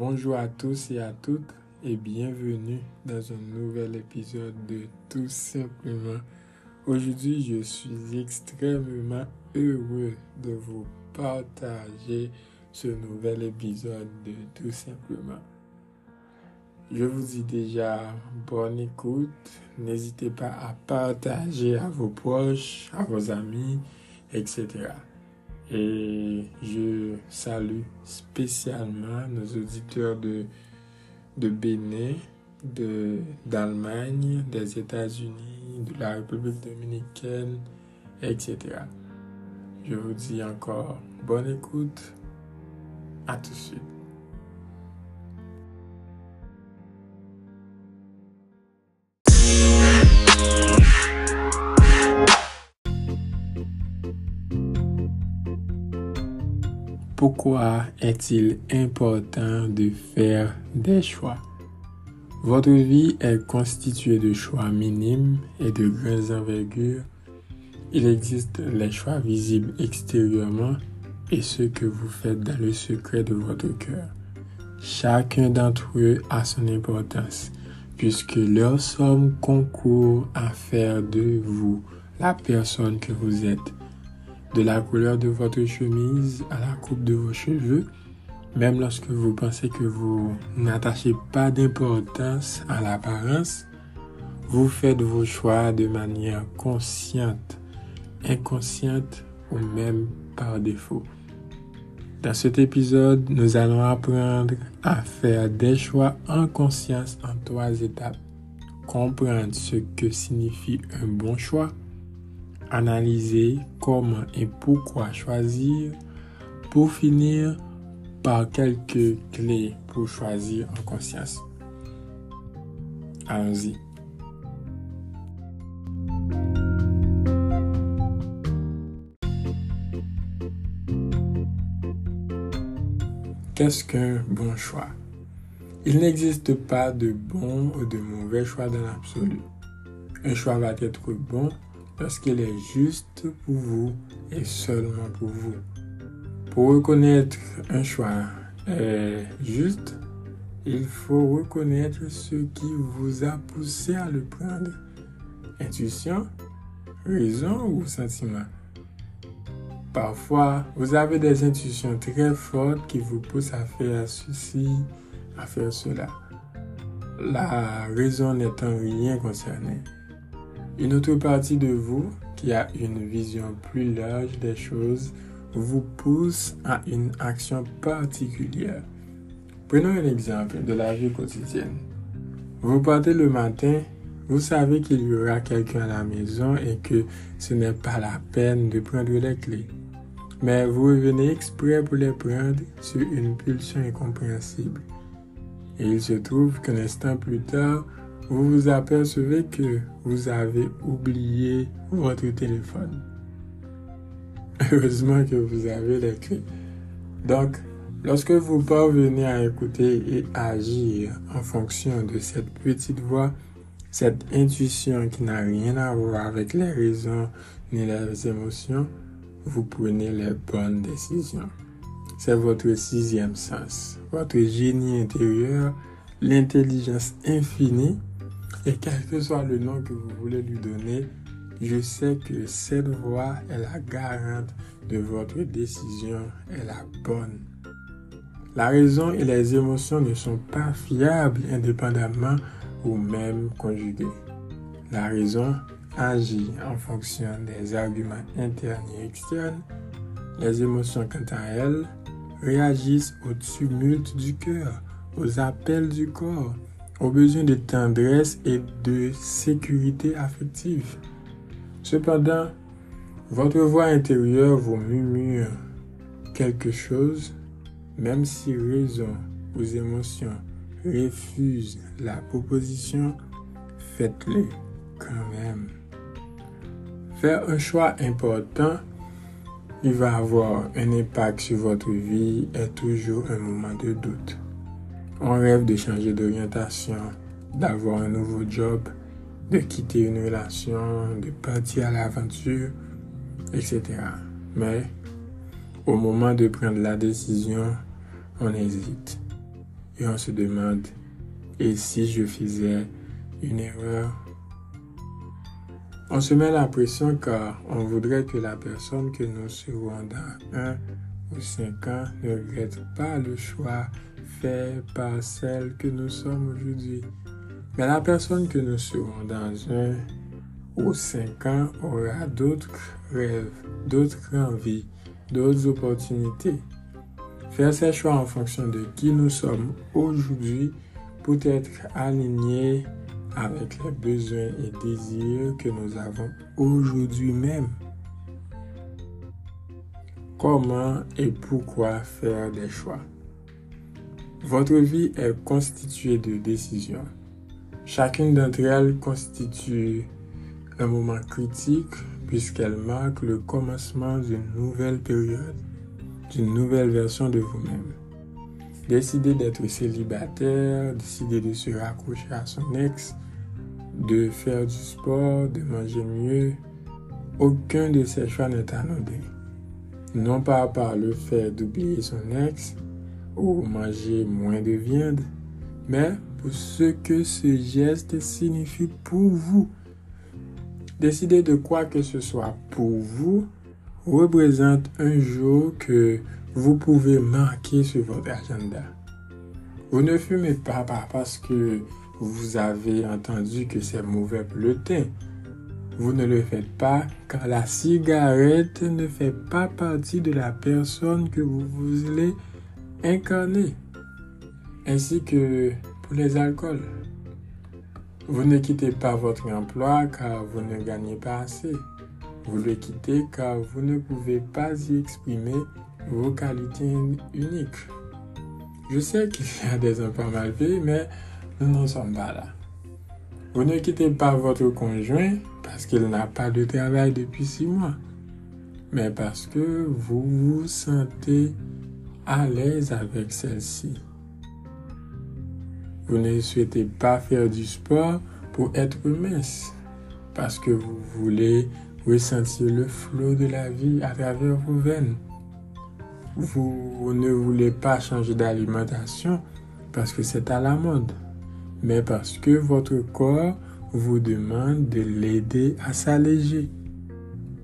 Bonjour à tous et à toutes et bienvenue dans un nouvel épisode de Tout simplement. Aujourd'hui, je suis extrêmement heureux de vous partager ce nouvel épisode de Tout simplement. Je vous dis déjà bonne écoute. N'hésitez pas à partager à vos proches, à vos amis, etc. Et salue spécialement nos auditeurs de, de Bénin, d'Allemagne, des États-Unis, de la République dominicaine, etc. Je vous dis encore bonne écoute. À tout de suite. Pourquoi est-il important de faire des choix? Votre vie est constituée de choix minimes et de grandes envergures. Il existe les choix visibles extérieurement et ceux que vous faites dans le secret de votre cœur. Chacun d'entre eux a son importance, puisque leur somme concourt à faire de vous la personne que vous êtes de la couleur de votre chemise à la coupe de vos cheveux, même lorsque vous pensez que vous n'attachez pas d'importance à l'apparence, vous faites vos choix de manière consciente, inconsciente ou même par défaut. Dans cet épisode, nous allons apprendre à faire des choix en conscience en trois étapes. Comprendre ce que signifie un bon choix, analyser comment et pourquoi choisir pour finir par quelques clés pour choisir en conscience. Allons-y. Qu'est-ce qu'un bon choix? Il n'existe pas de bon ou de mauvais choix dans l'absolu. Un choix va être bon parce qu'il est juste pour vous et seulement pour vous. Pour reconnaître un choix juste, il faut reconnaître ce qui vous a poussé à le prendre. Intuition, raison ou sentiment. Parfois, vous avez des intuitions très fortes qui vous poussent à faire ceci, à faire cela. La raison n'étant rien concernée. Une autre partie de vous qui a une vision plus large des choses vous pousse à une action particulière. Prenons un exemple de la vie quotidienne. Vous partez le matin, vous savez qu'il y aura quelqu'un à la maison et que ce n'est pas la peine de prendre les clés. Mais vous revenez exprès pour les prendre sur une pulsion incompréhensible. Et il se trouve qu'un instant plus tard, vous vous apercevez que vous avez oublié votre téléphone. Heureusement que vous avez les. Donc, lorsque vous parvenez à écouter et agir en fonction de cette petite voix, cette intuition qui n'a rien à voir avec les raisons ni les émotions, vous prenez les bonnes décisions. C'est votre sixième sens, votre génie intérieur, l'intelligence infinie et quel que soit le nom que vous voulez lui donner, je sais que cette voix est la garante de votre décision est la bonne. La raison et les émotions ne sont pas fiables indépendamment ou même conjuguées. La raison agit en fonction des arguments internes et externes. Les émotions, quant à elles, réagissent au tumulte du cœur, aux appels du corps, aux besoins de tendresse et de sécurité affective. Cependant, votre voix intérieure vous murmure quelque chose, même si raison ou émotions refusent la proposition, faites-le quand même. Faire un choix important, il va avoir un impact sur votre vie est toujours un moment de doute. On rêve de changer d'orientation, d'avoir un nouveau job, de quitter une relation, de partir à l'aventure, etc. Mais au moment de prendre la décision, on hésite. et on se demande, et si je faisais une erreur? On se met la pression car on voudrait que la personne que nous serons dans un ou cinq ans ne regrette pas le choix fait par celle que nous sommes aujourd'hui. Mais la personne que nous serons dans un ou cinq ans aura d'autres rêves, d'autres envies, d'autres opportunités. Faire ses choix en fonction de qui nous sommes aujourd'hui peut être aligné avec les besoins et désirs que nous avons aujourd'hui même. Comment et pourquoi faire des choix? Votre vie est constituée de décisions. Chacune d'entre elles constitue un moment critique puisqu'elle marque le commencement d'une nouvelle période, d'une nouvelle version de vous-même. Décider d'être célibataire, décider de se raccrocher à son ex, de faire du sport, de manger mieux, aucun de ces choix n'est anodin. Non pas par le fait d'oublier son ex ou manger moins de viande, mais pour ce que ce geste signifie pour vous Décider de quoi que ce soit pour vous représente un jour que vous pouvez marquer sur votre agenda. Vous ne fumez pas parce que vous avez entendu que c'est mauvais pour le teint. Vous ne le faites pas car la cigarette ne fait pas partie de la personne que vous voulez incarner. Ainsi que pour les alcools. Vous ne quittez pas votre emploi car vous ne gagnez pas assez. Vous le quittez car vous ne pouvez pas y exprimer vos qualités uniques. Je sais qu'il y a des enfants mal faits, mais nous n'en sommes pas là. Vous ne quittez pas votre conjoint parce qu'il n'a pas de travail depuis six mois, mais parce que vous vous sentez à l'aise avec celle-ci. Vous ne souhaitez pas faire du sport pour être mince, parce que vous voulez ressentir le flot de la vie à travers vos veines. Vous ne voulez pas changer d'alimentation parce que c'est à la mode, mais parce que votre corps vous demande de l'aider à s'alléger.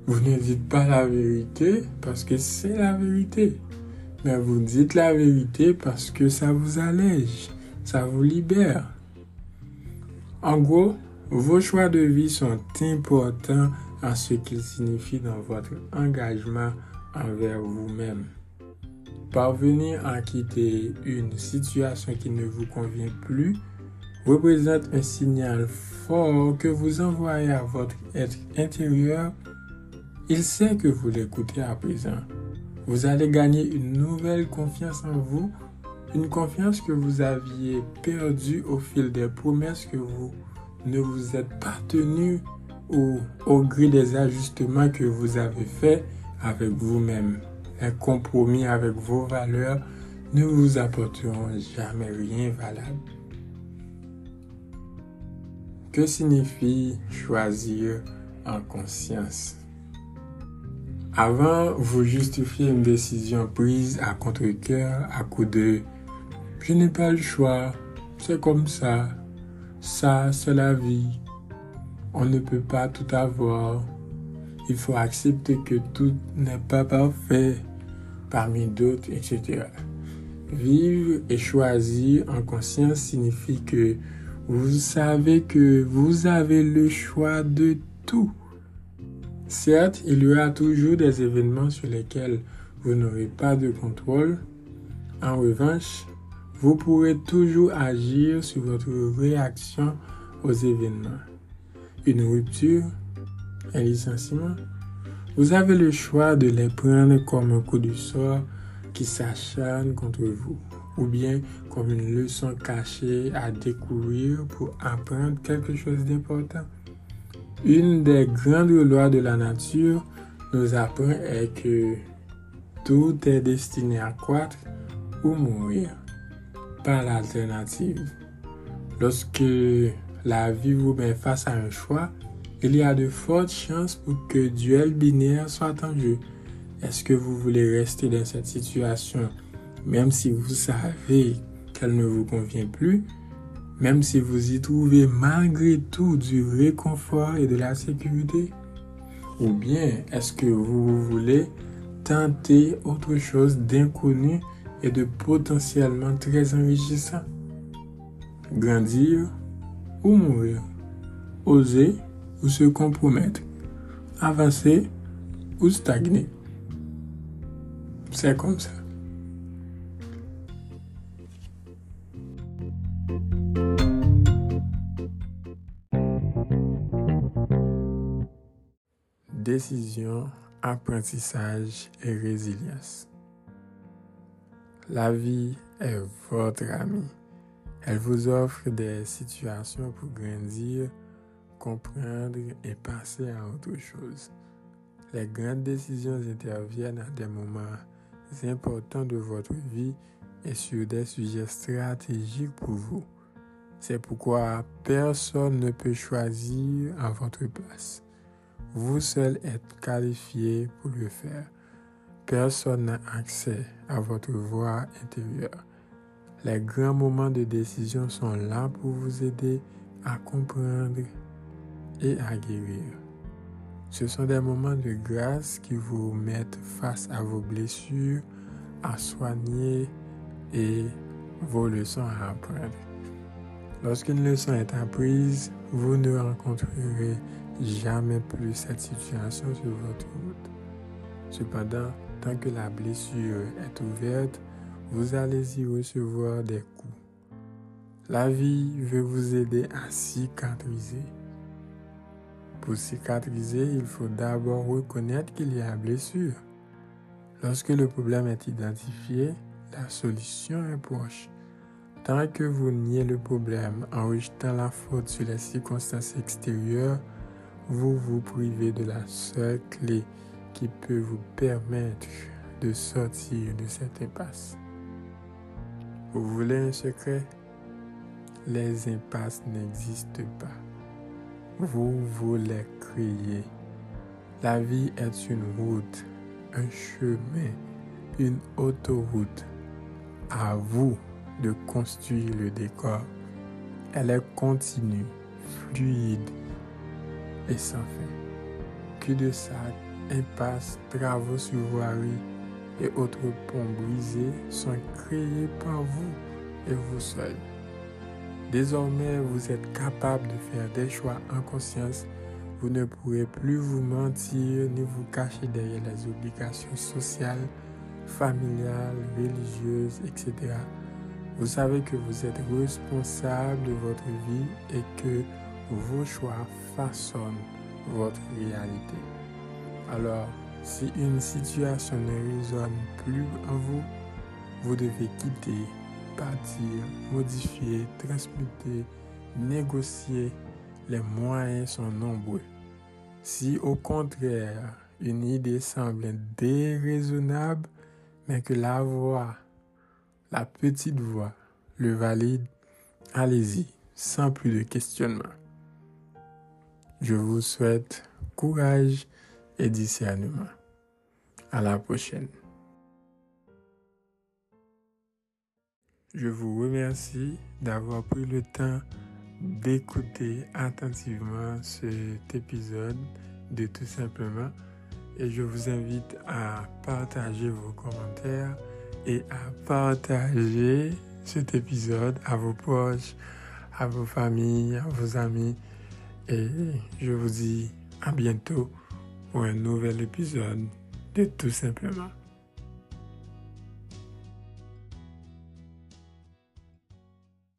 Vous ne dites pas la vérité parce que c'est la vérité, vous dites la vérité parce que ça vous allège ça vous libère. En gros, vos choix de vie sont importants en ce qu'ils signifient dans votre engagement envers vous-même. Parvenir à quitter une situation qui ne vous convient plus représente un signal fort que vous envoyez à votre être intérieur. Il sait que vous l'écoutez à présent. Vous allez gagner une nouvelle confiance en vous une confiance que vous aviez perdue au fil des promesses que vous ne vous êtes pas tenu au, au gré des ajustements que vous avez faits avec vous-même. Un compromis avec vos valeurs ne vous apporteront jamais rien valable. Que signifie choisir en conscience? Avant, vous justifiez une décision prise à contre-coeur à coup de je n'ai pas le choix. C'est comme ça. Ça, c'est la vie. On ne peut pas tout avoir. Il faut accepter que tout n'est pas parfait parmi d'autres, etc. Vivre et choisir en conscience signifie que vous savez que vous avez le choix de tout. Certes, il y aura toujours des événements sur lesquels vous n'aurez pas de contrôle. En revanche, vous pourrez toujours agir sur votre réaction aux événements. Une rupture, un licenciement, vous avez le choix de les prendre comme un coup de sort qui s'acharne contre vous, ou bien comme une leçon cachée à découvrir pour apprendre quelque chose d'important. Une des grandes lois de la nature nous apprend est que tout est destiné à croître ou mourir l'alternative. Lorsque la vie vous met face à un choix, il y a de fortes chances pour que duel binaire soit en jeu. Est-ce que vous voulez rester dans cette situation même si vous savez qu'elle ne vous convient plus, même si vous y trouvez malgré tout du réconfort et de la sécurité Ou bien est-ce que vous voulez tenter autre chose d'inconnu et de potentiellement très enrichissant? Grandir ou mourir? Oser ou se compromettre? Avancer ou stagner? C'est comme ça. Décision, apprentissage et résilience. La vie est votre amie. Elle vous offre des situations pour grandir, comprendre et passer à autre chose. Les grandes décisions interviennent à des moments importants de votre vie et sur des sujets stratégiques pour vous. C'est pourquoi personne ne peut choisir à votre place. Vous seul êtes qualifié pour le faire. Personne n'a accès à votre voix intérieure. Les grands moments de décision sont là pour vous aider à comprendre et à guérir. Ce sont des moments de grâce qui vous mettent face à vos blessures, à soigner et vos leçons à apprendre. Lorsqu'une leçon est apprise, vous ne rencontrerez jamais plus cette situation sur votre route. Cependant, tant que la blessure est ouverte, vous allez y recevoir des coups. La vie veut vous aider à cicatriser. Pour cicatriser, il faut d'abord reconnaître qu'il y a blessure. Lorsque le problème est identifié, la solution est proche. Tant que vous niez le problème en rejetant la faute sur les circonstances extérieures, vous vous privez de la seule clé qui peut vous permettre de sortir de cette impasse. Vous voulez un secret? Les impasses n'existent pas. Vous voulez créer. La vie est une route, un chemin, une autoroute. À vous de construire le décor. Elle est continue, fluide, et sans fin. Que de sacs, impasses, travaux sur voirie et autres ponts brisés sont créés par vous et vous seuls. Désormais, vous êtes capable de faire des choix en conscience. Vous ne pourrez plus vous mentir ni vous cacher derrière les obligations sociales, familiales, religieuses, etc. Vous savez que vous êtes responsable de votre vie et que vos choix façonnent votre réalité. Alors, si une situation ne résonne plus en vous, vous devez quitter, partir, modifier, transmuter, négocier. Les moyens sont nombreux. Si au contraire, une idée semble déraisonnable, mais que la voix, la petite voix, le valide, allez-y, sans plus de questionnement. Je vous souhaite courage et discernement. À la prochaine. Je vous remercie d'avoir pris le temps d'écouter attentivement cet épisode de Tout simplement et je vous invite à partager vos commentaires et à partager cet épisode à vos proches, à vos familles, à vos amis et je vous dis à bientôt pour un nouvel épisode de Tout simplement.